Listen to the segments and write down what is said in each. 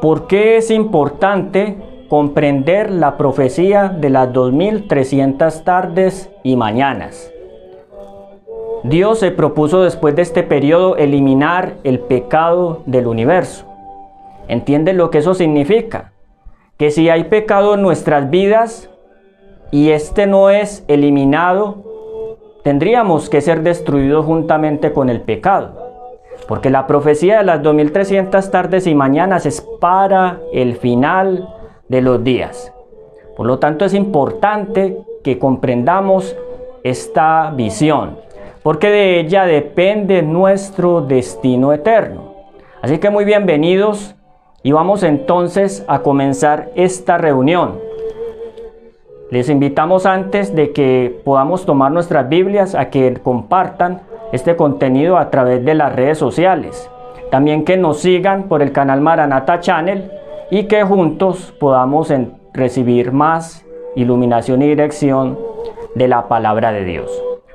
¿Por qué es importante comprender la profecía de las 2300 tardes y mañanas? Dios se propuso después de este periodo eliminar el pecado del universo. ¿Entiende lo que eso significa? Que si hay pecado en nuestras vidas y este no es eliminado, tendríamos que ser destruidos juntamente con el pecado. Porque la profecía de las 2300 tardes y mañanas es para el final de los días. Por lo tanto es importante que comprendamos esta visión, porque de ella depende nuestro destino eterno. Así que muy bienvenidos y vamos entonces a comenzar esta reunión. Les invitamos antes de que podamos tomar nuestras Biblias a que compartan este contenido a través de las redes sociales. También que nos sigan por el canal Maranata Channel y que juntos podamos recibir más iluminación y dirección de la palabra de Dios.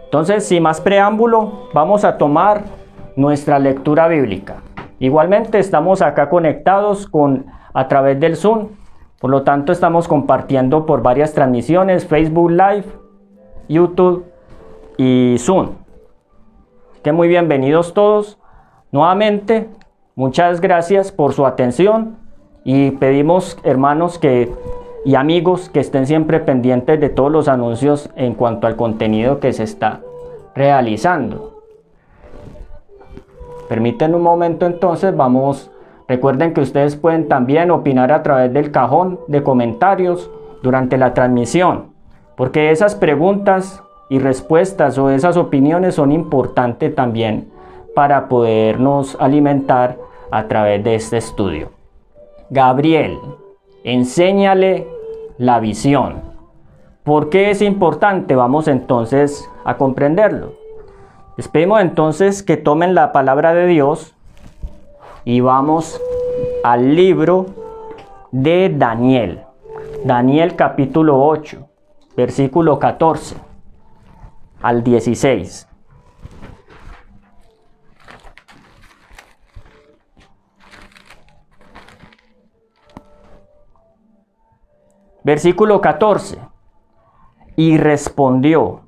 Entonces, sin más preámbulo, vamos a tomar nuestra lectura bíblica. Igualmente estamos acá conectados con a través del Zoom por lo tanto, estamos compartiendo por varias transmisiones, Facebook Live, YouTube y Zoom. Que muy bienvenidos todos. Nuevamente, muchas gracias por su atención y pedimos, hermanos, que y amigos que estén siempre pendientes de todos los anuncios en cuanto al contenido que se está realizando. Permiten un momento entonces, vamos Recuerden que ustedes pueden también opinar a través del cajón de comentarios durante la transmisión, porque esas preguntas y respuestas o esas opiniones son importantes también para podernos alimentar a través de este estudio. Gabriel, enséñale la visión. ¿Por qué es importante? Vamos entonces a comprenderlo. Les entonces que tomen la palabra de Dios y vamos al libro de Daniel. Daniel capítulo 8, versículo 14 al 16. Versículo 14. Y respondió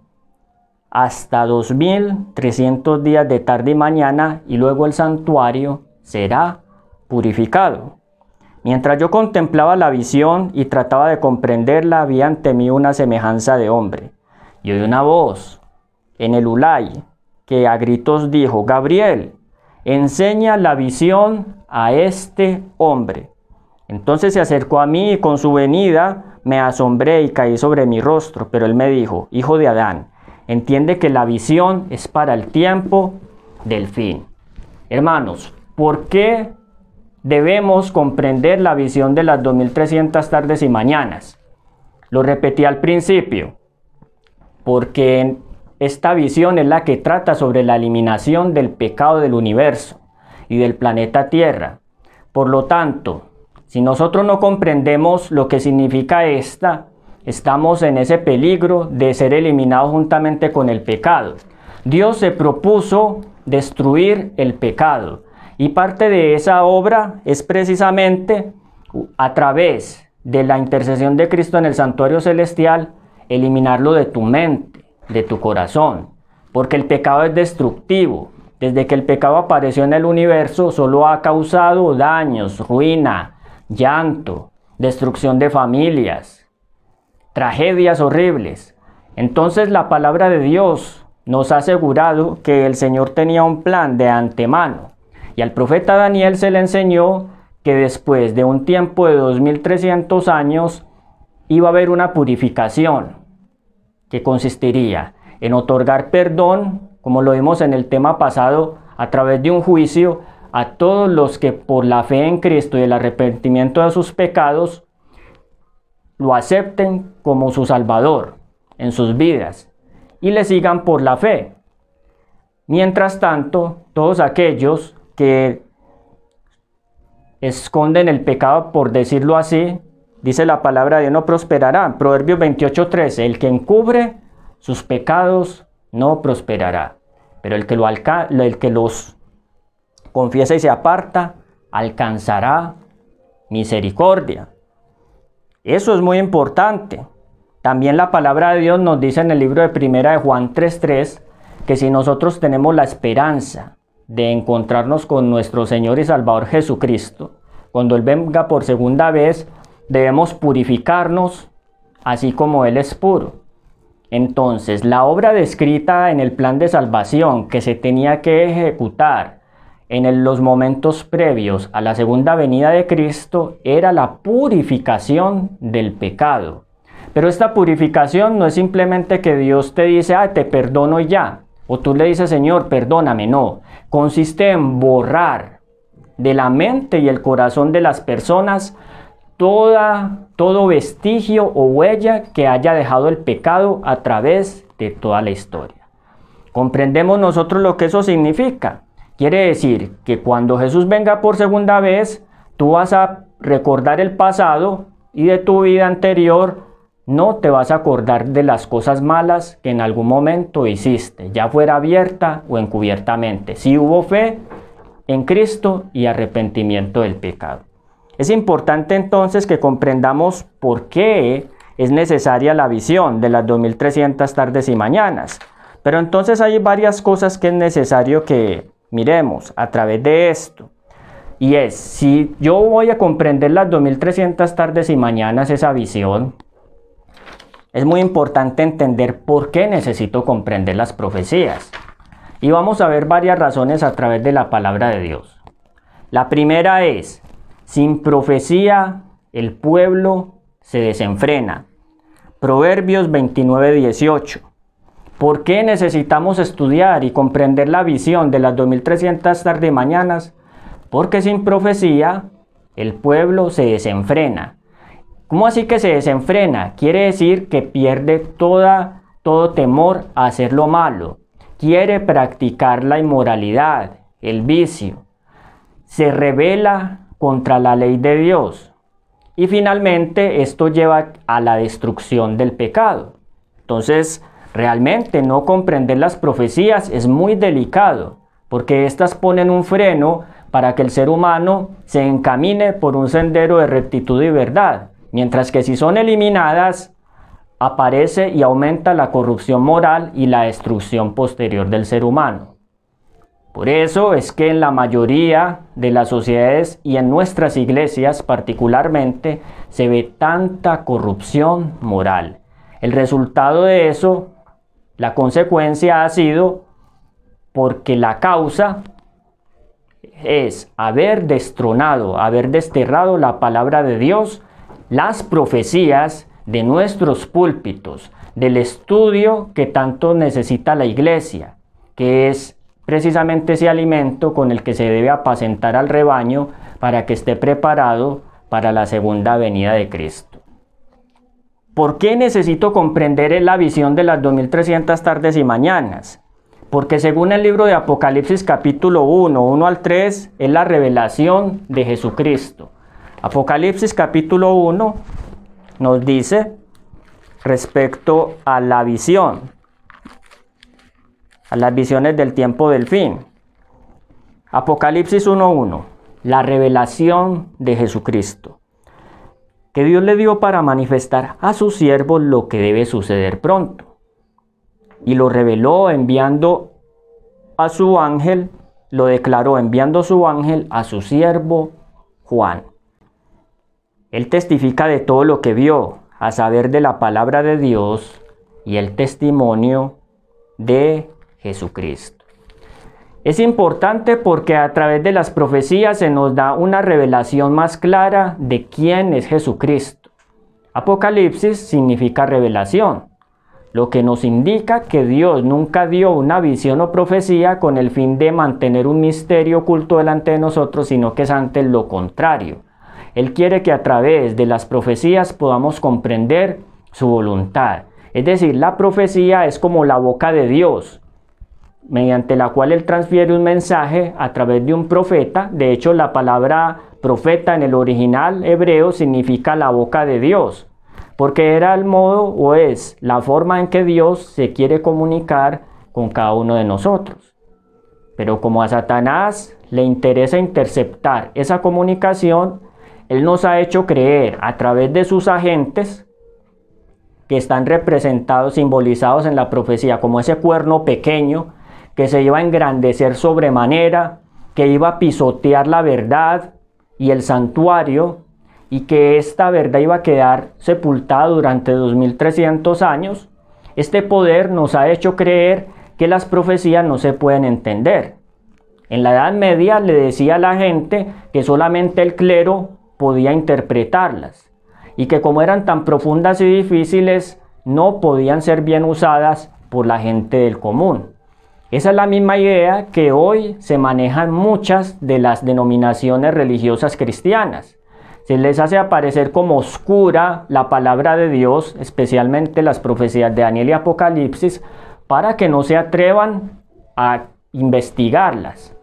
hasta 2300 días de tarde y mañana y luego el santuario será purificado. Mientras yo contemplaba la visión y trataba de comprenderla, había ante mí una semejanza de hombre. Y oí una voz en el Ulay que a gritos dijo, Gabriel, enseña la visión a este hombre. Entonces se acercó a mí y con su venida me asombré y caí sobre mi rostro, pero él me dijo, Hijo de Adán, entiende que la visión es para el tiempo del fin. Hermanos, ¿Por qué debemos comprender la visión de las 2300 tardes y mañanas? Lo repetí al principio, porque esta visión es la que trata sobre la eliminación del pecado del universo y del planeta Tierra. Por lo tanto, si nosotros no comprendemos lo que significa esta, estamos en ese peligro de ser eliminados juntamente con el pecado. Dios se propuso destruir el pecado y parte de esa obra es precisamente a través de la intercesión de Cristo en el santuario celestial, eliminarlo de tu mente, de tu corazón, porque el pecado es destructivo. Desde que el pecado apareció en el universo, solo ha causado daños, ruina, llanto, destrucción de familias, tragedias horribles. Entonces la palabra de Dios nos ha asegurado que el Señor tenía un plan de antemano y al profeta Daniel se le enseñó que después de un tiempo de 2300 años iba a haber una purificación que consistiría en otorgar perdón, como lo vimos en el tema pasado, a través de un juicio a todos los que por la fe en Cristo y el arrepentimiento de sus pecados lo acepten como su Salvador en sus vidas y le sigan por la fe. Mientras tanto, todos aquellos que esconden el pecado, por decirlo así, dice la palabra de Dios, no prosperará. Proverbios 28:13, el que encubre sus pecados no prosperará, pero el que, lo el que los confiesa y se aparta alcanzará misericordia. Eso es muy importante. También la palabra de Dios nos dice en el libro de Primera de Juan 3:3 que si nosotros tenemos la esperanza de encontrarnos con nuestro Señor y Salvador Jesucristo, cuando Él venga por segunda vez, debemos purificarnos así como Él es puro. Entonces, la obra descrita en el plan de salvación que se tenía que ejecutar en los momentos previos a la segunda venida de Cristo era la purificación del pecado. Pero esta purificación no es simplemente que Dios te dice, ah, te perdono ya. O tú le dices, Señor, perdóname. No. Consiste en borrar de la mente y el corazón de las personas toda, todo vestigio o huella que haya dejado el pecado a través de toda la historia. ¿Comprendemos nosotros lo que eso significa? Quiere decir que cuando Jesús venga por segunda vez, tú vas a recordar el pasado y de tu vida anterior no te vas a acordar de las cosas malas que en algún momento hiciste, ya fuera abierta o encubiertamente. Si hubo fe en Cristo y arrepentimiento del pecado. Es importante entonces que comprendamos por qué es necesaria la visión de las 2300 tardes y mañanas. Pero entonces hay varias cosas que es necesario que miremos a través de esto. Y es, si yo voy a comprender las 2300 tardes y mañanas esa visión, es muy importante entender por qué necesito comprender las profecías. Y vamos a ver varias razones a través de la palabra de Dios. La primera es, sin profecía el pueblo se desenfrena. Proverbios 29, 18. ¿Por qué necesitamos estudiar y comprender la visión de las 2300 tarde mañanas? Porque sin profecía el pueblo se desenfrena. ¿Cómo así que se desenfrena? Quiere decir que pierde toda, todo temor a hacer lo malo. Quiere practicar la inmoralidad, el vicio. Se revela contra la ley de Dios. Y finalmente esto lleva a la destrucción del pecado. Entonces, Realmente no comprender las profecías es muy delicado, porque éstas ponen un freno para que el ser humano se encamine por un sendero de rectitud y verdad, mientras que si son eliminadas, aparece y aumenta la corrupción moral y la destrucción posterior del ser humano. Por eso es que en la mayoría de las sociedades y en nuestras iglesias particularmente se ve tanta corrupción moral. El resultado de eso la consecuencia ha sido porque la causa es haber destronado, haber desterrado la palabra de Dios, las profecías de nuestros púlpitos, del estudio que tanto necesita la iglesia, que es precisamente ese alimento con el que se debe apacentar al rebaño para que esté preparado para la segunda venida de Cristo. ¿Por qué necesito comprender la visión de las 2300 tardes y mañanas? Porque según el libro de Apocalipsis capítulo 1, 1 al 3, es la revelación de Jesucristo. Apocalipsis capítulo 1 nos dice respecto a la visión, a las visiones del tiempo del fin. Apocalipsis 1.1, la revelación de Jesucristo que Dios le dio para manifestar a su siervo lo que debe suceder pronto. Y lo reveló enviando a su ángel, lo declaró enviando su ángel a su siervo Juan. Él testifica de todo lo que vio, a saber de la palabra de Dios y el testimonio de Jesucristo. Es importante porque a través de las profecías se nos da una revelación más clara de quién es Jesucristo. Apocalipsis significa revelación, lo que nos indica que Dios nunca dio una visión o profecía con el fin de mantener un misterio oculto delante de nosotros, sino que es ante lo contrario. Él quiere que a través de las profecías podamos comprender su voluntad. Es decir, la profecía es como la boca de Dios, mediante la cual él transfiere un mensaje a través de un profeta. De hecho, la palabra profeta en el original hebreo significa la boca de Dios, porque era el modo o es la forma en que Dios se quiere comunicar con cada uno de nosotros. Pero como a Satanás le interesa interceptar esa comunicación, Él nos ha hecho creer a través de sus agentes que están representados, simbolizados en la profecía, como ese cuerno pequeño que se iba a engrandecer sobremanera, que iba a pisotear la verdad y el santuario, y que esta verdad iba a quedar sepultada durante 2300 años, este poder nos ha hecho creer que las profecías no se pueden entender. En la Edad Media le decía a la gente que solamente el clero podía interpretarlas y que como eran tan profundas y difíciles no podían ser bien usadas por la gente del común. Esa es la misma idea que hoy se manejan muchas de las denominaciones religiosas cristianas. Se les hace aparecer como oscura la palabra de Dios, especialmente las profecías de Daniel y Apocalipsis, para que no se atrevan a investigarlas.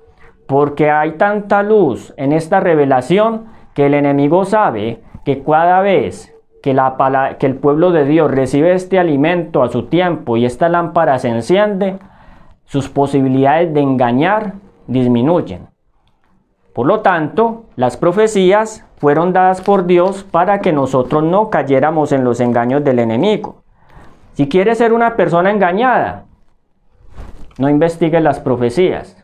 Porque hay tanta luz en esta revelación que el enemigo sabe que cada vez que, la, que el pueblo de Dios recibe este alimento a su tiempo y esta lámpara se enciende, sus posibilidades de engañar disminuyen. Por lo tanto, las profecías fueron dadas por Dios para que nosotros no cayéramos en los engaños del enemigo. Si quieres ser una persona engañada, no investigues las profecías.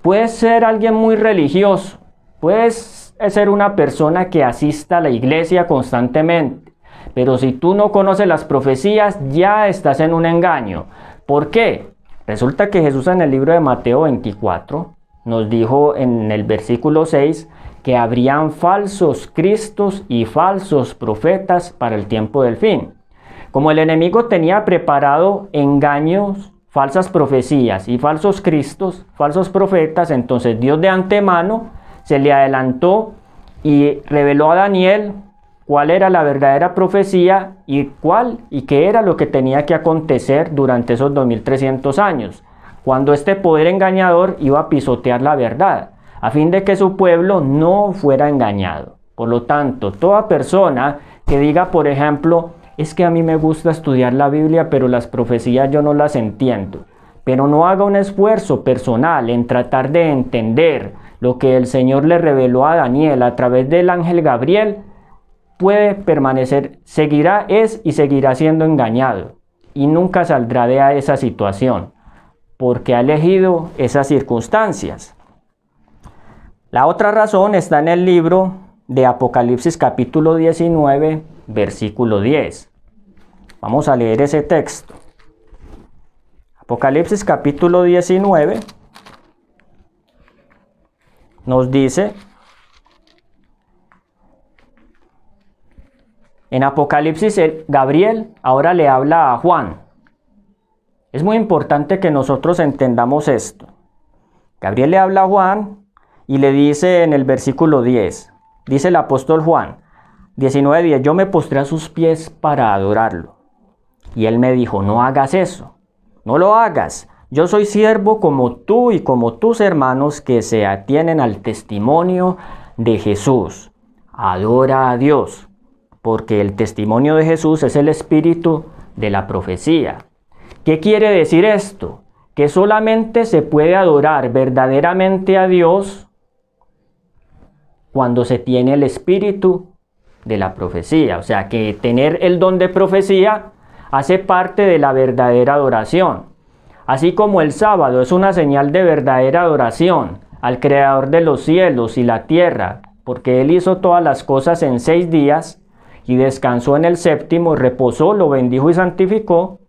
Puedes ser alguien muy religioso, puedes ser una persona que asista a la iglesia constantemente, pero si tú no conoces las profecías, ya estás en un engaño. ¿Por qué? Resulta que Jesús en el libro de Mateo 24 nos dijo en el versículo 6 que habrían falsos cristos y falsos profetas para el tiempo del fin. Como el enemigo tenía preparado engaños, falsas profecías y falsos cristos, falsos profetas, entonces Dios de antemano se le adelantó y reveló a Daniel cuál era la verdadera profecía y cuál y qué era lo que tenía que acontecer durante esos 2300 años, cuando este poder engañador iba a pisotear la verdad, a fin de que su pueblo no fuera engañado. Por lo tanto, toda persona que diga, por ejemplo, es que a mí me gusta estudiar la Biblia, pero las profecías yo no las entiendo. Pero no haga un esfuerzo personal en tratar de entender lo que el Señor le reveló a Daniel a través del ángel Gabriel, puede permanecer, seguirá, es y seguirá siendo engañado y nunca saldrá de esa situación, porque ha elegido esas circunstancias. La otra razón está en el libro de Apocalipsis capítulo 19, versículo 10. Vamos a leer ese texto. Apocalipsis capítulo 19 nos dice, en Apocalipsis Gabriel ahora le habla a Juan. Es muy importante que nosotros entendamos esto. Gabriel le habla a Juan y le dice en el versículo 10, dice el apóstol Juan, 19.10, yo me postré a sus pies para adorarlo. Y él me dijo, no hagas eso, no lo hagas. Yo soy siervo como tú y como tus hermanos que se atienen al testimonio de Jesús. Adora a Dios, porque el testimonio de Jesús es el espíritu de la profecía. ¿Qué quiere decir esto? Que solamente se puede adorar verdaderamente a Dios cuando se tiene el espíritu de la profecía. O sea que tener el don de profecía hace parte de la verdadera adoración. Así como el sábado es una señal de verdadera adoración al Creador de los cielos y la tierra, porque Él hizo todas las cosas en seis días y descansó en el séptimo, reposó, lo bendijo y santificó.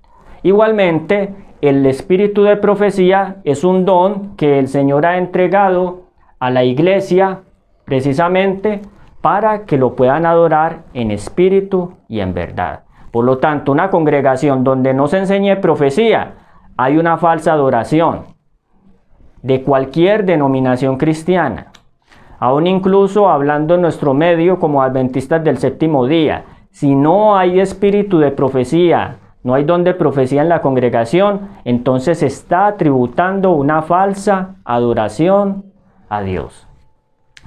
Igualmente, el espíritu de profecía es un don que el Señor ha entregado a la iglesia precisamente para que lo puedan adorar en espíritu y en verdad. Por lo tanto, una congregación donde no se enseñe profecía, hay una falsa adoración de cualquier denominación cristiana. Aún incluso hablando en nuestro medio como adventistas del séptimo día, si no hay espíritu de profecía, no hay don de profecía en la congregación, entonces está tributando una falsa adoración a Dios.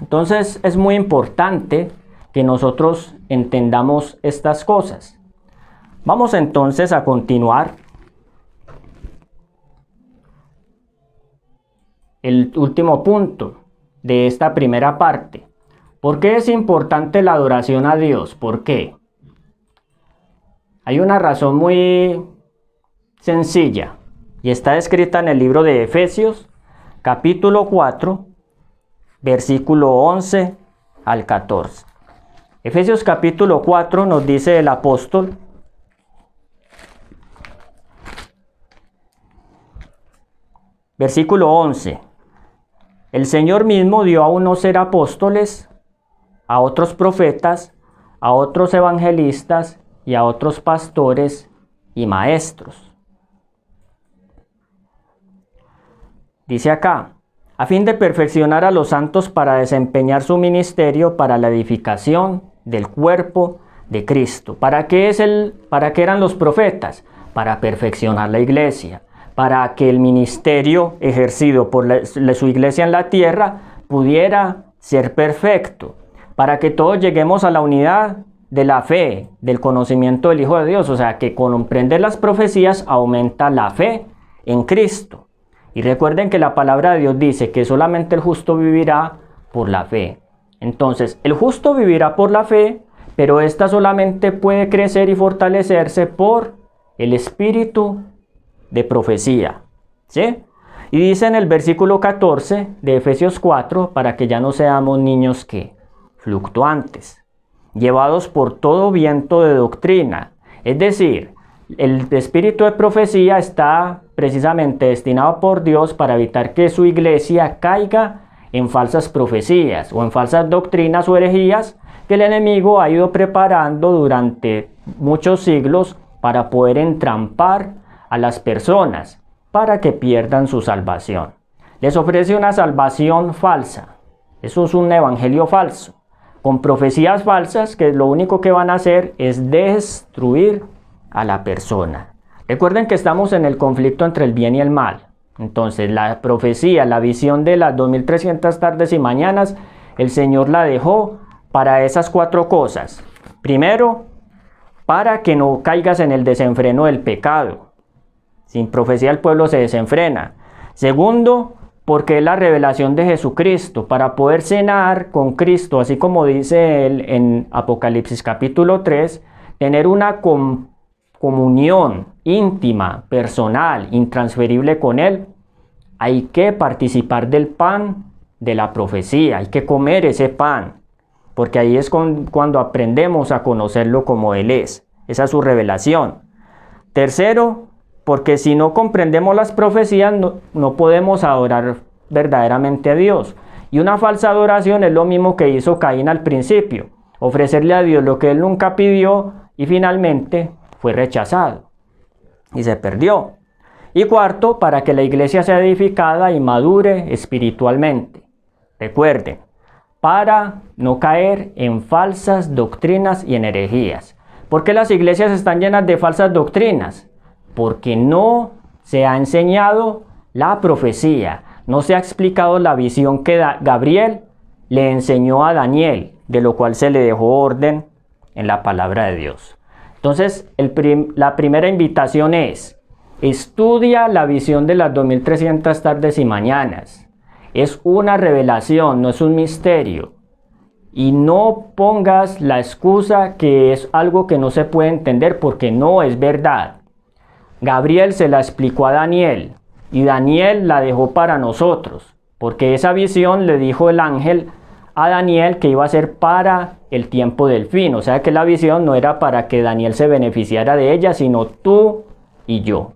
Entonces es muy importante que nosotros entendamos estas cosas. Vamos entonces a continuar. El último punto de esta primera parte. ¿Por qué es importante la adoración a Dios? ¿Por qué? Hay una razón muy sencilla y está escrita en el libro de Efesios, capítulo 4, versículo 11 al 14. Efesios capítulo 4 nos dice el apóstol, versículo 11, el Señor mismo dio a unos ser apóstoles, a otros profetas, a otros evangelistas y a otros pastores y maestros. Dice acá, a fin de perfeccionar a los santos para desempeñar su ministerio para la edificación del cuerpo de Cristo. ¿Para qué, es el, para qué eran los profetas? Para perfeccionar la iglesia, para que el ministerio ejercido por su iglesia en la tierra pudiera ser perfecto, para que todos lleguemos a la unidad de la fe, del conocimiento del Hijo de Dios, o sea, que comprender las profecías aumenta la fe en Cristo. Y recuerden que la palabra de Dios dice que solamente el justo vivirá por la fe. Entonces, el justo vivirá por la fe, pero esta solamente puede crecer y fortalecerse por el espíritu de profecía. ¿Sí? Y dice en el versículo 14 de Efesios 4, para que ya no seamos niños que fluctuantes, llevados por todo viento de doctrina. Es decir, el espíritu de profecía está precisamente destinado por Dios para evitar que su iglesia caiga en falsas profecías o en falsas doctrinas o herejías que el enemigo ha ido preparando durante muchos siglos para poder entrampar a las personas para que pierdan su salvación. Les ofrece una salvación falsa. Eso es un evangelio falso con profecías falsas que lo único que van a hacer es destruir a la persona. Recuerden que estamos en el conflicto entre el bien y el mal. Entonces la profecía, la visión de las 2300 tardes y mañanas, el Señor la dejó para esas cuatro cosas. Primero, para que no caigas en el desenfreno del pecado. Sin profecía el pueblo se desenfrena. Segundo, porque es la revelación de Jesucristo, para poder cenar con Cristo, así como dice él en Apocalipsis capítulo 3, tener una comunión íntima, personal, intransferible con Él, hay que participar del pan de la profecía, hay que comer ese pan, porque ahí es cuando aprendemos a conocerlo como Él es, esa es su revelación. Tercero, porque si no comprendemos las profecías no, podemos adorar verdaderamente a Dios. Y una falsa adoración es lo mismo que hizo Caín al principio, ofrecerle a Dios lo que él nunca pidió y finalmente fue rechazado y se perdió. Y cuarto, para que la iglesia sea edificada y madure espiritualmente. Recuerden, para no caer en falsas doctrinas y en herejías. ¿Por qué las iglesias están llenas de falsas doctrinas? Porque no se ha enseñado la profecía, no se ha explicado la visión que Gabriel le enseñó a Daniel, de lo cual se le dejó orden en la palabra de Dios. Entonces, la primera invitación es, estudia la visión de las 2300 tardes y mañanas. Es una revelación, no es un misterio. Y no pongas la excusa que es algo que no se puede entender porque no es verdad. Gabriel se la explicó a Daniel y Daniel la dejó para nosotros, porque esa visión le dijo el ángel a Daniel que iba a ser para el tiempo del fin, o sea que la visión no era para que Daniel se beneficiara de ella, sino tú y yo.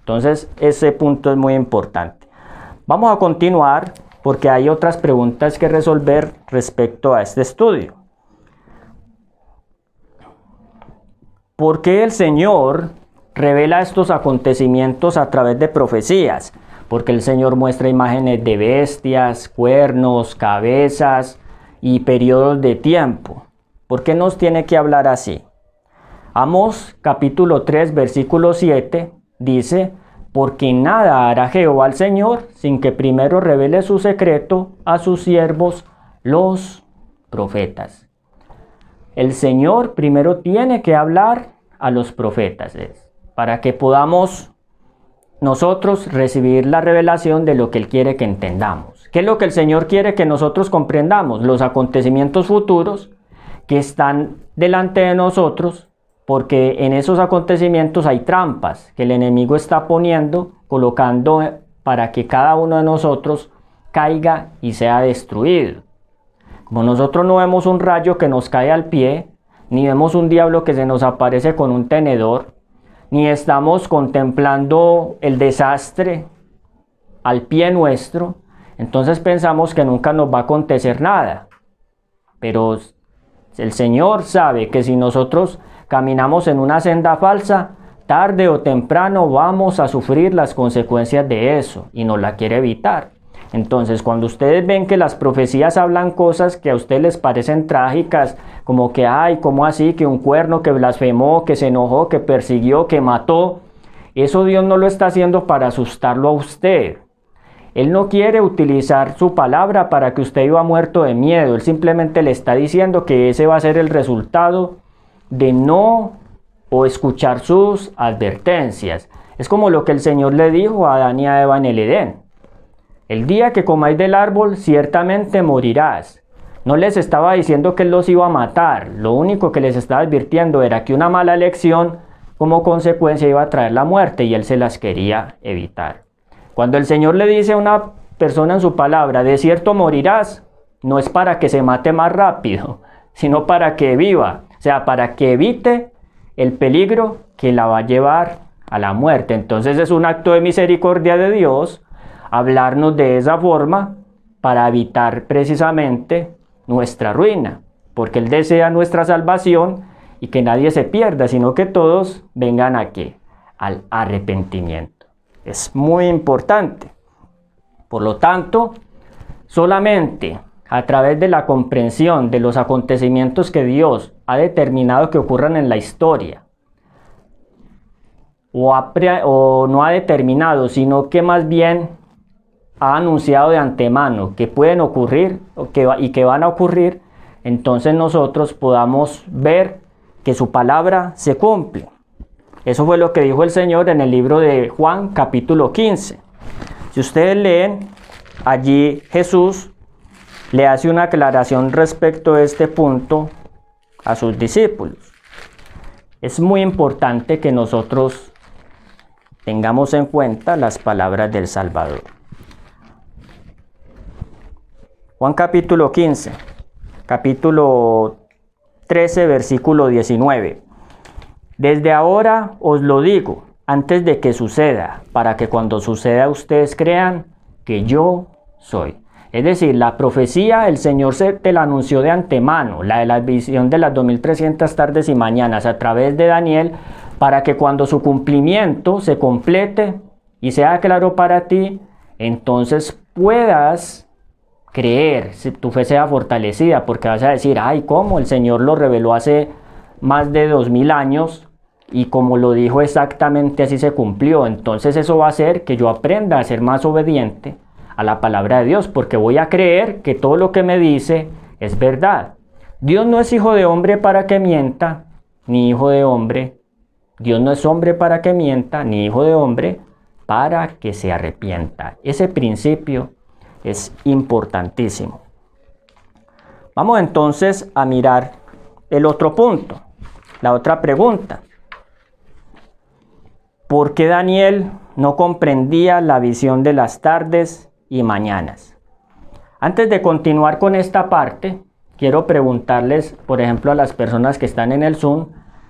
Entonces ese punto es muy importante. Vamos a continuar porque hay otras preguntas que resolver respecto a este estudio. ¿Por qué el Señor revela estos acontecimientos a través de profecías, porque el Señor muestra imágenes de bestias, cuernos, cabezas y periodos de tiempo. ¿Por qué nos tiene que hablar así? Amos capítulo 3 versículo 7 dice, porque nada hará Jehová al Señor sin que primero revele su secreto a sus siervos los profetas. El Señor primero tiene que hablar a los profetas para que podamos nosotros recibir la revelación de lo que Él quiere que entendamos. ¿Qué es lo que el Señor quiere que nosotros comprendamos? Los acontecimientos futuros que están delante de nosotros, porque en esos acontecimientos hay trampas que el enemigo está poniendo, colocando para que cada uno de nosotros caiga y sea destruido. Como nosotros no vemos un rayo que nos cae al pie, ni vemos un diablo que se nos aparece con un tenedor, ni estamos contemplando el desastre al pie nuestro, entonces pensamos que nunca nos va a acontecer nada. Pero el Señor sabe que si nosotros caminamos en una senda falsa, tarde o temprano vamos a sufrir las consecuencias de eso y nos la quiere evitar. Entonces, cuando ustedes ven que las profecías hablan cosas que a ustedes les parecen trágicas, como que, ay, ¿cómo así? Que un cuerno que blasfemó, que se enojó, que persiguió, que mató, eso Dios no lo está haciendo para asustarlo a usted. Él no quiere utilizar su palabra para que usted iba muerto de miedo. Él simplemente le está diciendo que ese va a ser el resultado de no o escuchar sus advertencias. Es como lo que el Señor le dijo a Adán y a Eva en el Edén. El día que comáis del árbol, ciertamente morirás. No les estaba diciendo que los iba a matar, lo único que les estaba advirtiendo era que una mala elección como consecuencia iba a traer la muerte y él se las quería evitar. Cuando el Señor le dice a una persona en su palabra, de cierto morirás, no es para que se mate más rápido, sino para que viva, o sea, para que evite el peligro que la va a llevar a la muerte. Entonces es un acto de misericordia de Dios hablarnos de esa forma para evitar precisamente nuestra ruina, porque Él desea nuestra salvación y que nadie se pierda, sino que todos vengan aquí al arrepentimiento. Es muy importante. Por lo tanto, solamente a través de la comprensión de los acontecimientos que Dios ha determinado que ocurran en la historia, o, o no ha determinado, sino que más bien ha anunciado de antemano que pueden ocurrir y que van a ocurrir, entonces nosotros podamos ver que su palabra se cumple. Eso fue lo que dijo el Señor en el libro de Juan capítulo 15. Si ustedes leen, allí Jesús le hace una aclaración respecto a este punto a sus discípulos. Es muy importante que nosotros tengamos en cuenta las palabras del Salvador. Juan capítulo 15, capítulo 13, versículo 19. Desde ahora os lo digo, antes de que suceda, para que cuando suceda ustedes crean que yo soy. Es decir, la profecía el Señor se te la anunció de antemano, la de la visión de las 2300 tardes y mañanas a través de Daniel, para que cuando su cumplimiento se complete y sea claro para ti, entonces puedas creer, si tu fe sea fortalecida, porque vas a decir, ay, ¿cómo? El Señor lo reveló hace más de dos mil años y como lo dijo exactamente así se cumplió. Entonces eso va a hacer que yo aprenda a ser más obediente a la palabra de Dios, porque voy a creer que todo lo que me dice es verdad. Dios no es hijo de hombre para que mienta, ni hijo de hombre. Dios no es hombre para que mienta, ni hijo de hombre para que se arrepienta. Ese principio es importantísimo. Vamos entonces a mirar el otro punto, la otra pregunta. ¿Por qué Daniel no comprendía la visión de las tardes y mañanas? Antes de continuar con esta parte, quiero preguntarles, por ejemplo, a las personas que están en el Zoom,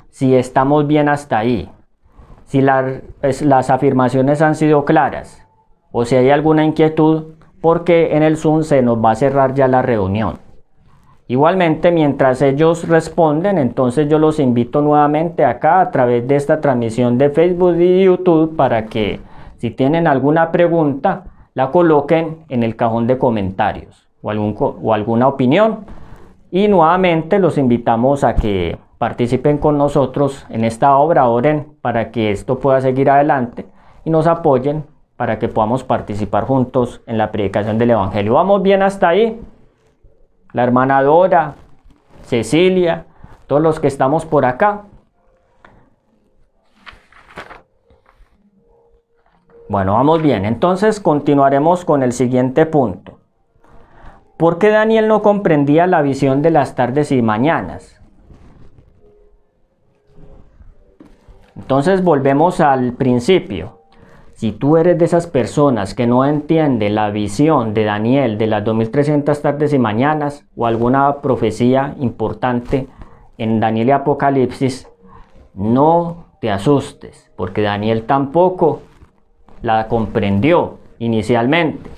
si estamos bien hasta ahí, si las afirmaciones han sido claras o si hay alguna inquietud porque en el Zoom se nos va a cerrar ya la reunión. Igualmente, mientras ellos responden, entonces yo los invito nuevamente acá a través de esta transmisión de Facebook y YouTube para que si tienen alguna pregunta, la coloquen en el cajón de comentarios o, algún, o alguna opinión. Y nuevamente los invitamos a que participen con nosotros en esta obra, oren para que esto pueda seguir adelante y nos apoyen para que podamos participar juntos en la predicación del Evangelio. ¿Vamos bien hasta ahí? La hermana Dora, Cecilia, todos los que estamos por acá. Bueno, vamos bien. Entonces continuaremos con el siguiente punto. ¿Por qué Daniel no comprendía la visión de las tardes y mañanas? Entonces volvemos al principio. Si tú eres de esas personas que no entiende la visión de Daniel de las 2300 tardes y mañanas o alguna profecía importante en Daniel y Apocalipsis, no te asustes, porque Daniel tampoco la comprendió inicialmente.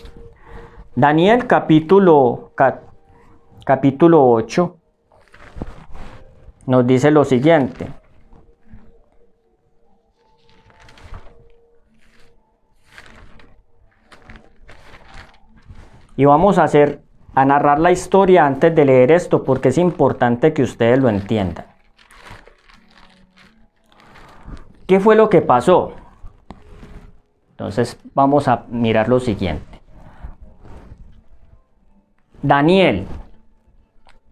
Daniel capítulo, capítulo 8 nos dice lo siguiente. Y vamos a hacer a narrar la historia antes de leer esto porque es importante que ustedes lo entiendan. ¿Qué fue lo que pasó? Entonces vamos a mirar lo siguiente. Daniel,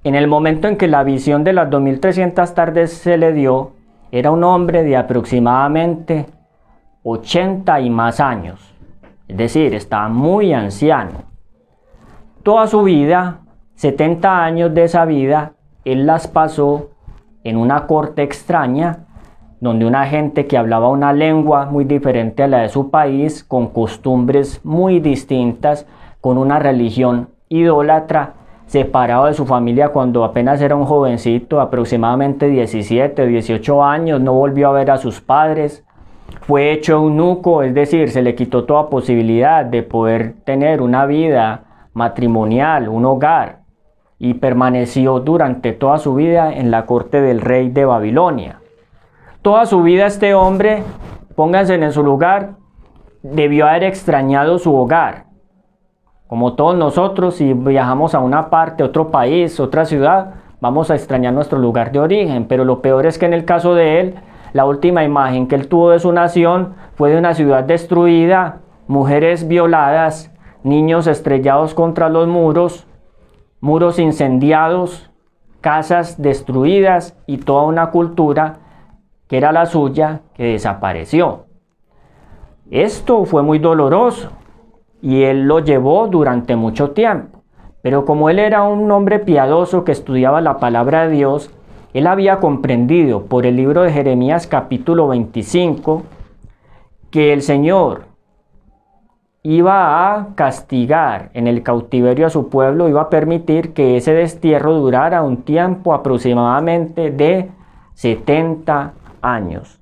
en el momento en que la visión de las 2300 tardes se le dio, era un hombre de aproximadamente 80 y más años. Es decir, estaba muy anciano. Toda su vida, 70 años de esa vida, él las pasó en una corte extraña, donde una gente que hablaba una lengua muy diferente a la de su país, con costumbres muy distintas, con una religión idólatra, separado de su familia cuando apenas era un jovencito, aproximadamente 17 o 18 años, no volvió a ver a sus padres, fue hecho eunuco, es decir, se le quitó toda posibilidad de poder tener una vida matrimonial, un hogar, y permaneció durante toda su vida en la corte del rey de Babilonia. Toda su vida este hombre, pónganse en su lugar, debió haber extrañado su hogar. Como todos nosotros, si viajamos a una parte, otro país, otra ciudad, vamos a extrañar nuestro lugar de origen. Pero lo peor es que en el caso de él, la última imagen que él tuvo de su nación fue de una ciudad destruida, mujeres violadas, niños estrellados contra los muros, muros incendiados, casas destruidas y toda una cultura que era la suya que desapareció. Esto fue muy doloroso y él lo llevó durante mucho tiempo. Pero como él era un hombre piadoso que estudiaba la palabra de Dios, él había comprendido por el libro de Jeremías capítulo 25 que el Señor iba a castigar en el cautiverio a su pueblo, iba a permitir que ese destierro durara un tiempo aproximadamente de 70 años.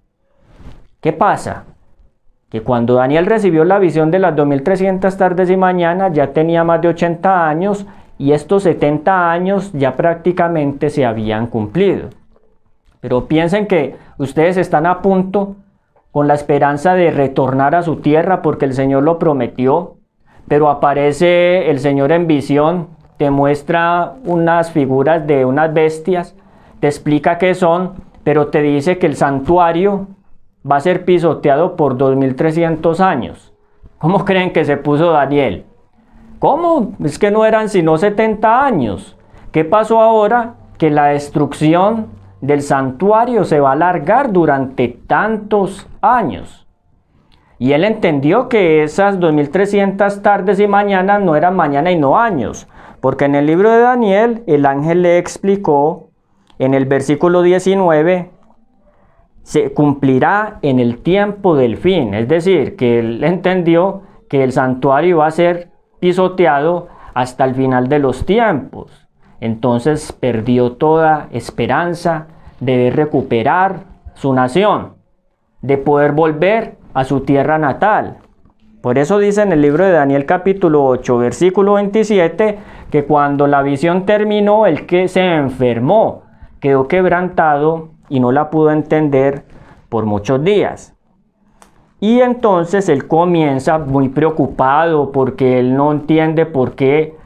¿Qué pasa? Que cuando Daniel recibió la visión de las 2300 tardes y mañanas ya tenía más de 80 años y estos 70 años ya prácticamente se habían cumplido. Pero piensen que ustedes están a punto con la esperanza de retornar a su tierra porque el Señor lo prometió, pero aparece el Señor en visión, te muestra unas figuras de unas bestias, te explica qué son, pero te dice que el santuario va a ser pisoteado por 2300 años. ¿Cómo creen que se puso Daniel? ¿Cómo? Es que no eran sino 70 años. ¿Qué pasó ahora? Que la destrucción del santuario se va a alargar durante tantos años. Y él entendió que esas 2300 tardes y mañanas no eran mañana y no años, porque en el libro de Daniel el ángel le explicó en el versículo 19, se cumplirá en el tiempo del fin, es decir, que él entendió que el santuario va a ser pisoteado hasta el final de los tiempos. Entonces perdió toda esperanza de recuperar su nación, de poder volver a su tierra natal. Por eso dice en el libro de Daniel capítulo 8, versículo 27, que cuando la visión terminó, el que se enfermó quedó quebrantado y no la pudo entender por muchos días. Y entonces él comienza muy preocupado porque él no entiende por qué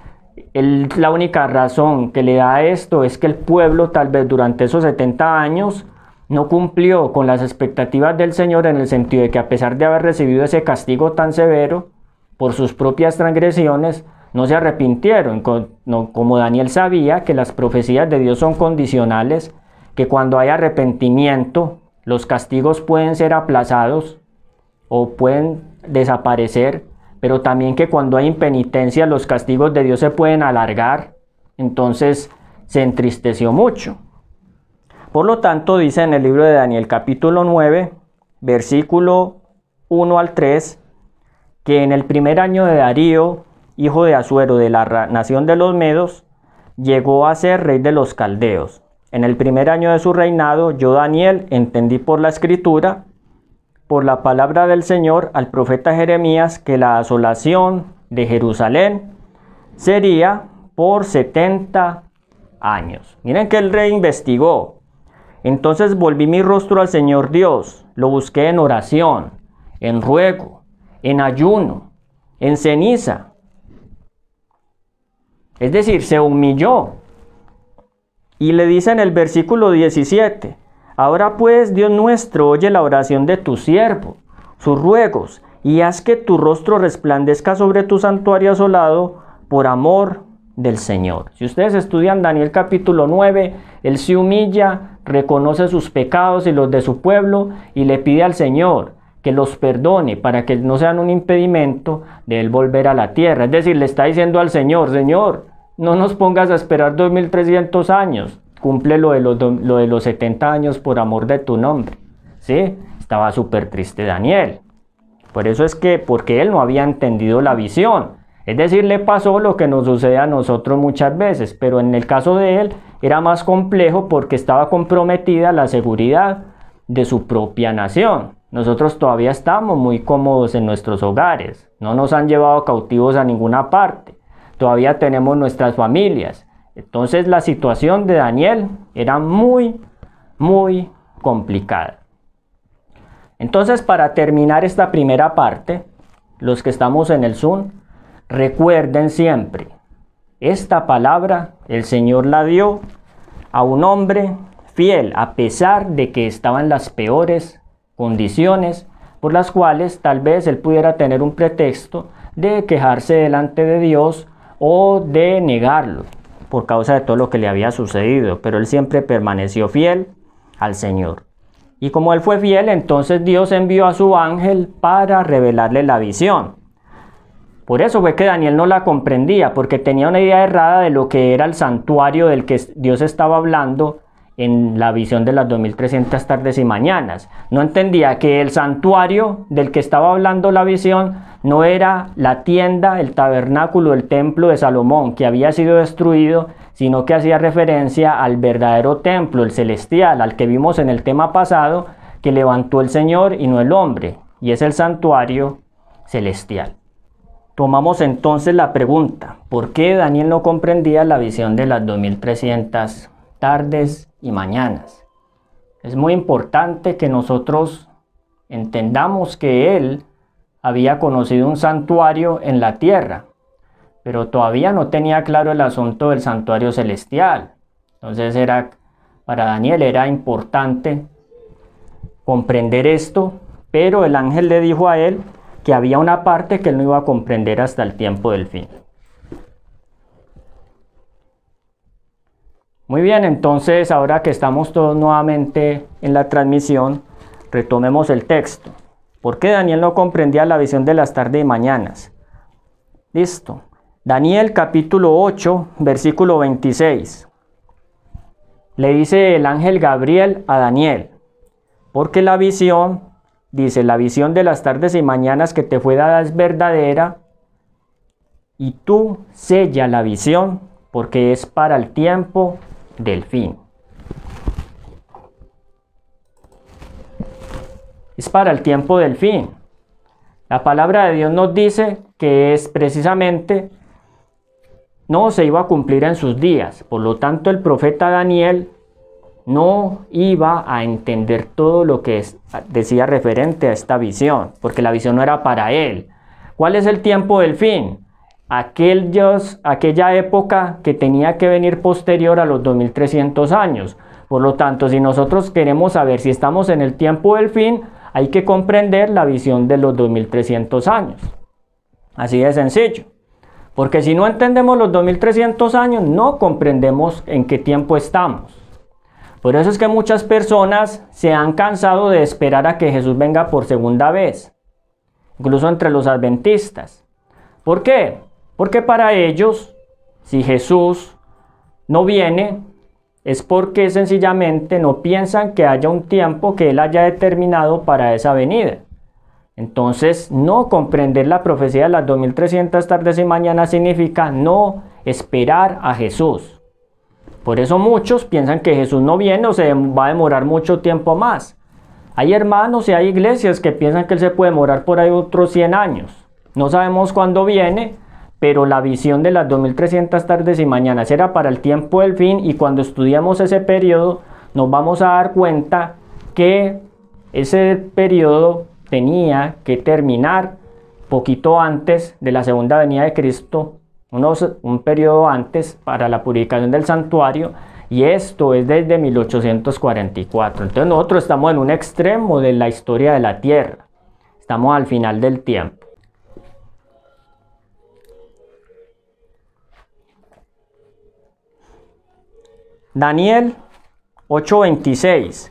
la única razón que le da esto es que el pueblo tal vez durante esos 70 años no cumplió con las expectativas del Señor en el sentido de que a pesar de haber recibido ese castigo tan severo por sus propias transgresiones, no se arrepintieron, como Daniel sabía que las profecías de Dios son condicionales, que cuando hay arrepentimiento los castigos pueden ser aplazados o pueden desaparecer pero también que cuando hay impenitencia los castigos de Dios se pueden alargar, entonces se entristeció mucho. Por lo tanto, dice en el libro de Daniel capítulo 9, versículo 1 al 3, que en el primer año de Darío, hijo de Asuero de la nación de los Medos, llegó a ser rey de los caldeos. En el primer año de su reinado, yo Daniel entendí por la escritura, por la palabra del Señor al profeta Jeremías, que la asolación de Jerusalén sería por 70 años. Miren que el rey investigó entonces volví mi rostro al Señor Dios, lo busqué en oración, en ruego, en ayuno, en ceniza. Es decir, se humilló. Y le dice en el versículo 17, ahora pues Dios nuestro, oye la oración de tu siervo, sus ruegos, y haz que tu rostro resplandezca sobre tu santuario asolado por amor del Señor. Si ustedes estudian Daniel capítulo 9, él se humilla, reconoce sus pecados y los de su pueblo y le pide al Señor que los perdone para que no sean un impedimento de él volver a la tierra. Es decir, le está diciendo al Señor, Señor, no nos pongas a esperar 2300 años, cumple lo de los, lo de los 70 años por amor de tu nombre. ¿Sí? Estaba súper triste Daniel. Por eso es que, porque él no había entendido la visión. Es decir, le pasó lo que nos sucede a nosotros muchas veces, pero en el caso de él era más complejo porque estaba comprometida la seguridad de su propia nación. Nosotros todavía estamos muy cómodos en nuestros hogares, no nos han llevado cautivos a ninguna parte, todavía tenemos nuestras familias. Entonces la situación de Daniel era muy, muy complicada. Entonces para terminar esta primera parte, los que estamos en el Zoom, Recuerden siempre, esta palabra el Señor la dio a un hombre fiel, a pesar de que estaba en las peores condiciones por las cuales tal vez él pudiera tener un pretexto de quejarse delante de Dios o de negarlo por causa de todo lo que le había sucedido, pero él siempre permaneció fiel al Señor. Y como él fue fiel, entonces Dios envió a su ángel para revelarle la visión. Por eso fue que Daniel no la comprendía, porque tenía una idea errada de lo que era el santuario del que Dios estaba hablando en la visión de las 2300 tardes y mañanas. No entendía que el santuario del que estaba hablando la visión no era la tienda, el tabernáculo, el templo de Salomón, que había sido destruido, sino que hacía referencia al verdadero templo, el celestial, al que vimos en el tema pasado, que levantó el Señor y no el hombre, y es el santuario celestial. Tomamos entonces la pregunta, ¿por qué Daniel no comprendía la visión de las 2300 tardes y mañanas? Es muy importante que nosotros entendamos que él había conocido un santuario en la tierra, pero todavía no tenía claro el asunto del santuario celestial. Entonces era para Daniel era importante comprender esto, pero el ángel le dijo a él que había una parte que él no iba a comprender hasta el tiempo del fin. Muy bien, entonces ahora que estamos todos nuevamente en la transmisión, retomemos el texto. ¿Por qué Daniel no comprendía la visión de las tardes y mañanas? Listo. Daniel capítulo 8, versículo 26. Le dice el ángel Gabriel a Daniel, porque la visión Dice, la visión de las tardes y mañanas que te fue dada es verdadera y tú sella la visión porque es para el tiempo del fin. Es para el tiempo del fin. La palabra de Dios nos dice que es precisamente no se iba a cumplir en sus días. Por lo tanto, el profeta Daniel no iba a entender todo lo que decía referente a esta visión, porque la visión no era para él. ¿Cuál es el tiempo del fin? Aquella época que tenía que venir posterior a los 2300 años. Por lo tanto, si nosotros queremos saber si estamos en el tiempo del fin, hay que comprender la visión de los 2300 años. Así de sencillo. Porque si no entendemos los 2300 años, no comprendemos en qué tiempo estamos. Por eso es que muchas personas se han cansado de esperar a que Jesús venga por segunda vez, incluso entre los adventistas. ¿Por qué? Porque para ellos, si Jesús no viene, es porque sencillamente no piensan que haya un tiempo que Él haya determinado para esa venida. Entonces, no comprender la profecía de las 2300 tardes y mañanas significa no esperar a Jesús. Por eso muchos piensan que Jesús no viene o se va a demorar mucho tiempo más. Hay hermanos y hay iglesias que piensan que Él se puede demorar por ahí otros 100 años. No sabemos cuándo viene, pero la visión de las 2300 tardes y mañanas era para el tiempo del fin y cuando estudiamos ese periodo nos vamos a dar cuenta que ese periodo tenía que terminar poquito antes de la segunda venida de Cristo, un periodo antes para la purificación del santuario, y esto es desde 1844. Entonces nosotros estamos en un extremo de la historia de la Tierra, estamos al final del tiempo. Daniel 8:26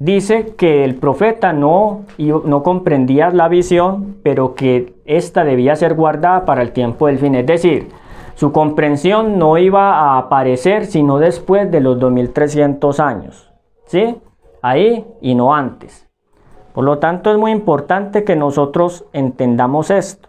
dice que el profeta no, no comprendía la visión, pero que ésta debía ser guardada para el tiempo del fin. Es decir, su comprensión no iba a aparecer sino después de los 2300 años. ¿Sí? Ahí y no antes. Por lo tanto, es muy importante que nosotros entendamos esto.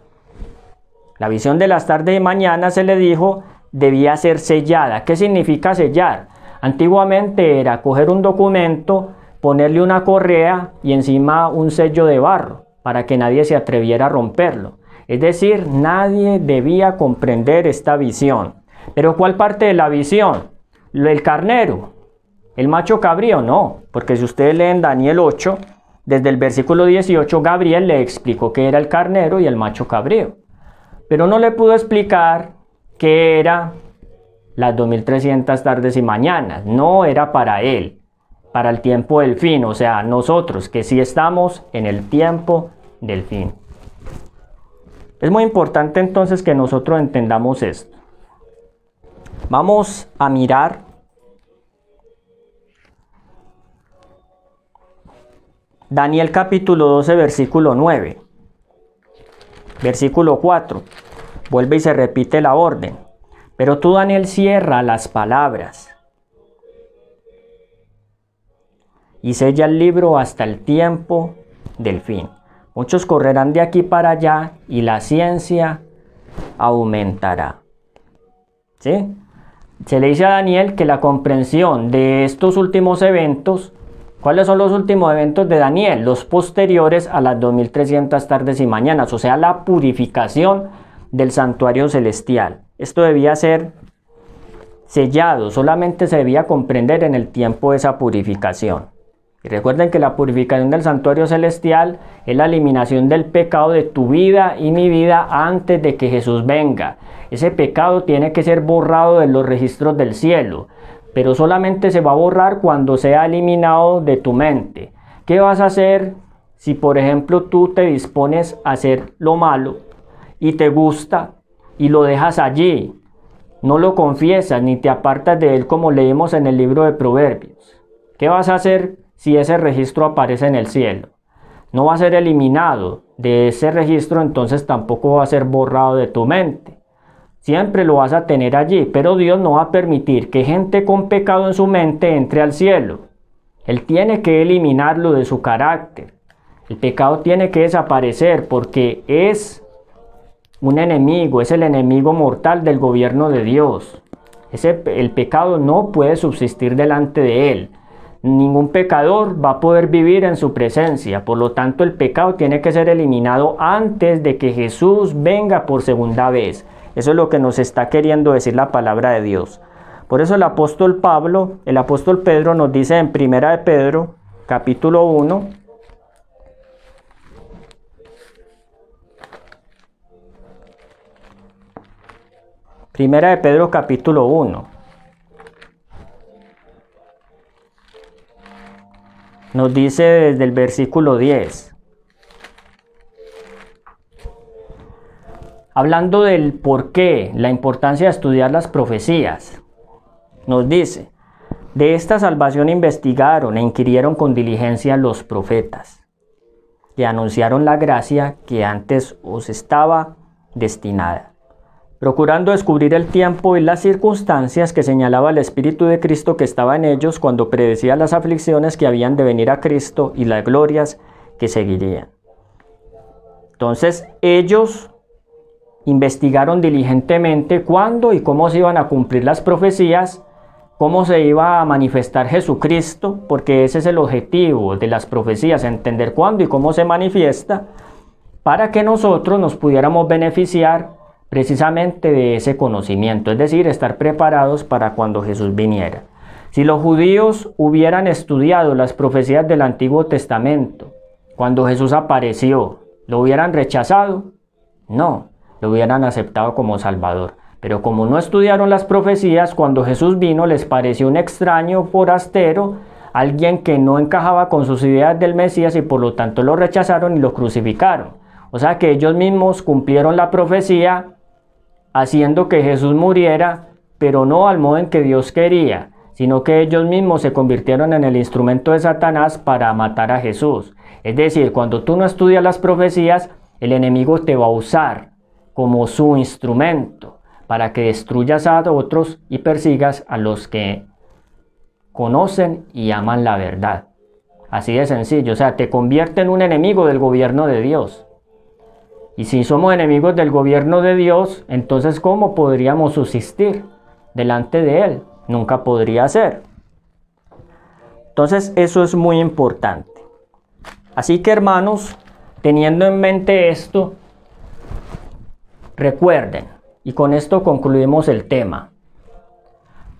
La visión de las tardes y mañana se le dijo debía ser sellada. ¿Qué significa sellar? Antiguamente era coger un documento, ponerle una correa y encima un sello de barro para que nadie se atreviera a romperlo. Es decir, nadie debía comprender esta visión. Pero ¿cuál parte de la visión? El carnero, el macho cabrío, no, porque si ustedes leen Daniel 8, desde el versículo 18, Gabriel le explicó que era el carnero y el macho cabrío. Pero no le pudo explicar qué era las 2300 tardes y mañanas, no era para él para el tiempo del fin, o sea, nosotros que sí estamos en el tiempo del fin. Es muy importante entonces que nosotros entendamos esto. Vamos a mirar Daniel capítulo 12, versículo 9. Versículo 4. Vuelve y se repite la orden. Pero tú, Daniel, cierra las palabras y sella el libro hasta el tiempo del fin. Muchos correrán de aquí para allá y la ciencia aumentará. ¿Sí? Se le dice a Daniel que la comprensión de estos últimos eventos, ¿cuáles son los últimos eventos de Daniel? Los posteriores a las 2300 tardes y mañanas, o sea, la purificación del santuario celestial. Esto debía ser sellado, solamente se debía comprender en el tiempo de esa purificación. Y recuerden que la purificación del santuario celestial es la eliminación del pecado de tu vida y mi vida antes de que Jesús venga. Ese pecado tiene que ser borrado de los registros del cielo, pero solamente se va a borrar cuando sea eliminado de tu mente. ¿Qué vas a hacer si por ejemplo tú te dispones a hacer lo malo y te gusta y lo dejas allí? No lo confiesas ni te apartas de él como leemos en el libro de Proverbios. ¿Qué vas a hacer si ese registro aparece en el cielo. No va a ser eliminado de ese registro, entonces tampoco va a ser borrado de tu mente. Siempre lo vas a tener allí, pero Dios no va a permitir que gente con pecado en su mente entre al cielo. Él tiene que eliminarlo de su carácter. El pecado tiene que desaparecer porque es un enemigo, es el enemigo mortal del gobierno de Dios. El pecado no puede subsistir delante de él. Ningún pecador va a poder vivir en su presencia. Por lo tanto, el pecado tiene que ser eliminado antes de que Jesús venga por segunda vez. Eso es lo que nos está queriendo decir la palabra de Dios. Por eso el apóstol Pablo, el apóstol Pedro nos dice en Primera de Pedro, capítulo 1, Primera de Pedro capítulo 1. Nos dice desde el versículo 10. Hablando del por qué, la importancia de estudiar las profecías, nos dice, de esta salvación investigaron e inquirieron con diligencia los profetas, que anunciaron la gracia que antes os estaba destinada. Procurando descubrir el tiempo y las circunstancias que señalaba el Espíritu de Cristo que estaba en ellos cuando predecía las aflicciones que habían de venir a Cristo y las glorias que seguirían. Entonces ellos investigaron diligentemente cuándo y cómo se iban a cumplir las profecías, cómo se iba a manifestar Jesucristo, porque ese es el objetivo de las profecías, entender cuándo y cómo se manifiesta, para que nosotros nos pudiéramos beneficiar precisamente de ese conocimiento, es decir, estar preparados para cuando Jesús viniera. Si los judíos hubieran estudiado las profecías del Antiguo Testamento, cuando Jesús apareció, ¿lo hubieran rechazado? No, lo hubieran aceptado como Salvador. Pero como no estudiaron las profecías, cuando Jesús vino les pareció un extraño forastero, alguien que no encajaba con sus ideas del Mesías y por lo tanto lo rechazaron y lo crucificaron. O sea que ellos mismos cumplieron la profecía haciendo que Jesús muriera, pero no al modo en que Dios quería, sino que ellos mismos se convirtieron en el instrumento de Satanás para matar a Jesús. Es decir, cuando tú no estudias las profecías, el enemigo te va a usar como su instrumento para que destruyas a otros y persigas a los que conocen y aman la verdad. Así de sencillo, o sea, te convierte en un enemigo del gobierno de Dios. Y si somos enemigos del gobierno de Dios, entonces ¿cómo podríamos subsistir delante de Él? Nunca podría ser. Entonces eso es muy importante. Así que hermanos, teniendo en mente esto, Recuerden, y con esto concluimos el tema,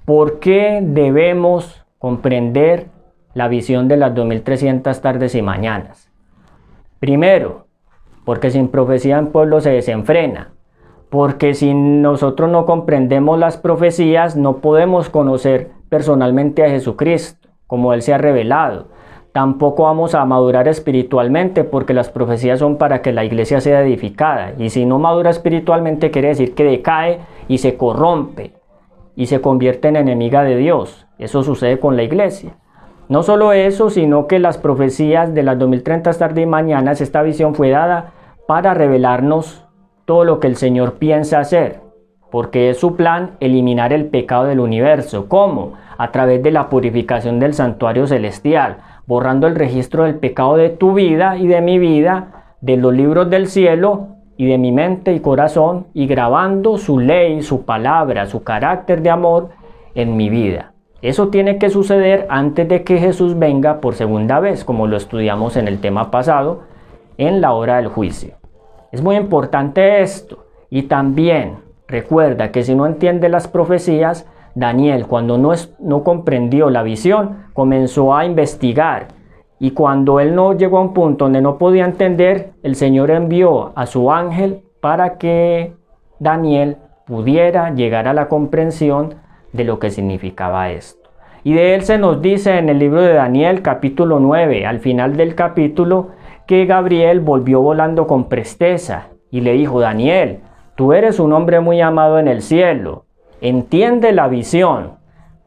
¿por qué debemos comprender la visión de las 2300 tardes y mañanas? Primero, porque sin profecía el pueblo se desenfrena, porque si nosotros no comprendemos las profecías no podemos conocer personalmente a Jesucristo, como Él se ha revelado tampoco vamos a madurar espiritualmente porque las profecías son para que la iglesia sea edificada. Y si no madura espiritualmente quiere decir que decae y se corrompe y se convierte en enemiga de Dios. Eso sucede con la iglesia. No solo eso, sino que las profecías de las 2030 tarde y mañanas, esta visión fue dada para revelarnos todo lo que el Señor piensa hacer, porque es su plan eliminar el pecado del universo. ¿Cómo? A través de la purificación del santuario celestial, borrando el registro del pecado de tu vida y de mi vida, de los libros del cielo y de mi mente y corazón, y grabando su ley, su palabra, su carácter de amor en mi vida. Eso tiene que suceder antes de que Jesús venga por segunda vez, como lo estudiamos en el tema pasado, en la hora del juicio. Es muy importante esto. Y también recuerda que si no entiende las profecías, Daniel, cuando no, comprendió la visión, comenzó a investigar. Y cuando él no llegó a un punto donde no podía entender, el Señor envió a su ángel para que Daniel pudiera llegar a la comprensión de lo que significaba esto. Y de él se nos dice en el libro de Daniel capítulo 9, al final del capítulo, que Gabriel volvió volando con presteza y le dijo, Daniel, tú eres un hombre muy amado en el cielo Entiende la visión.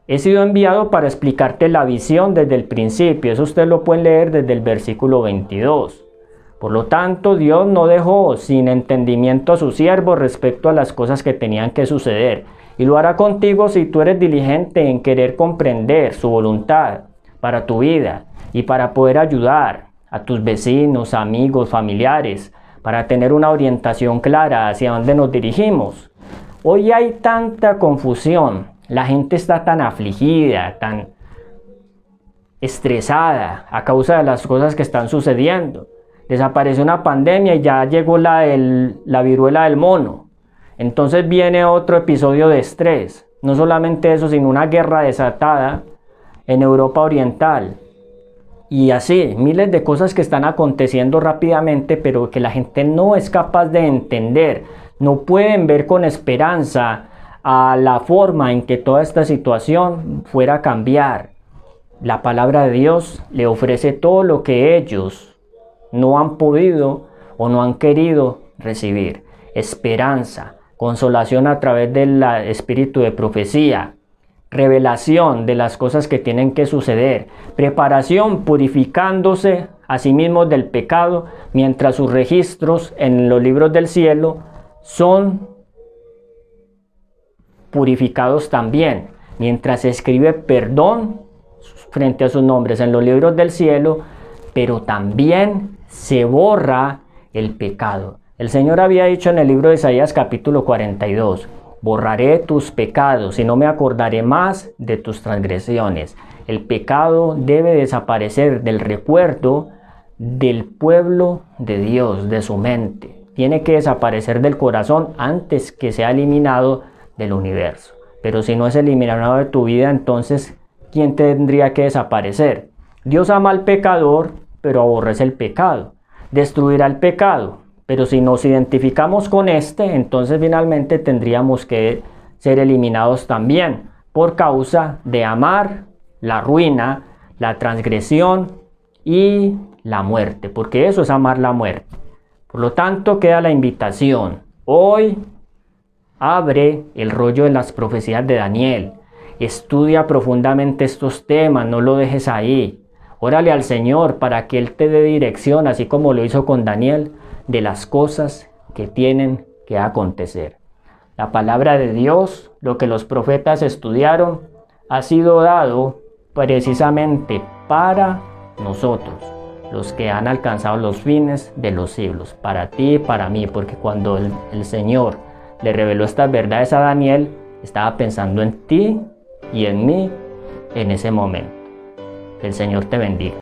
He sido enviado para explicarte la visión desde el principio. Eso usted lo puede leer desde el versículo 22. Por lo tanto, Dios no dejó sin entendimiento a su siervo respecto a las cosas que tenían que suceder. Y lo hará contigo si tú eres diligente en querer comprender su voluntad para tu vida y para poder ayudar a tus vecinos, amigos, familiares, para tener una orientación clara hacia dónde nos dirigimos. Hoy hay tanta confusión, la gente está tan afligida, tan estresada a causa de las cosas que están sucediendo. Desapareció una pandemia y ya llegó la, la viruela del mono. Entonces viene otro episodio de estrés. No solamente eso, sino una guerra desatada en Europa Oriental. Y así, miles de cosas que están aconteciendo rápidamente, pero que la gente no es capaz de entender no pueden ver con esperanza a la forma en que toda esta situación fuera a cambiar. La palabra de Dios le ofrece todo lo que ellos no han podido o no han querido recibir. Esperanza, consolación a través del espíritu de profecía, revelación de las cosas que tienen que suceder, preparación purificándose a sí mismos del pecado, mientras sus registros en los libros del cielo son purificados también. Mientras se escribe perdón frente a sus nombres en los libros del cielo, pero también se borra el pecado. El Señor había dicho en el libro de Isaías capítulo 42, borraré tus pecados y no me acordaré más de tus transgresiones. El pecado debe desaparecer del recuerdo del pueblo de Dios, de su mente. Tiene que desaparecer del corazón antes que sea eliminado del universo. Pero si no es eliminado de tu vida, entonces, ¿quién tendría que desaparecer? Dios ama al pecador, pero aborrece el pecado. Destruirá el pecado. Pero si nos identificamos con este, entonces finalmente tendríamos que ser eliminados también por causa de amar la ruina, la transgresión y la muerte, porque eso es amar la muerte. Por lo tanto, queda la invitación. Hoy abre el rollo de las profecías de Daniel. Estudia profundamente estos temas, no lo dejes ahí. Órale al Señor para que Él te dé dirección, así como lo hizo con Daniel, de las cosas que tienen que acontecer. La palabra de Dios, lo que los profetas estudiaron, ha sido dado precisamente para nosotros, los que han alcanzado los fines de los siglos, para ti y para mí, porque cuando el, Señor le reveló estas verdades a Daniel, estaba pensando en ti y en mí en ese momento. Que el Señor te bendiga.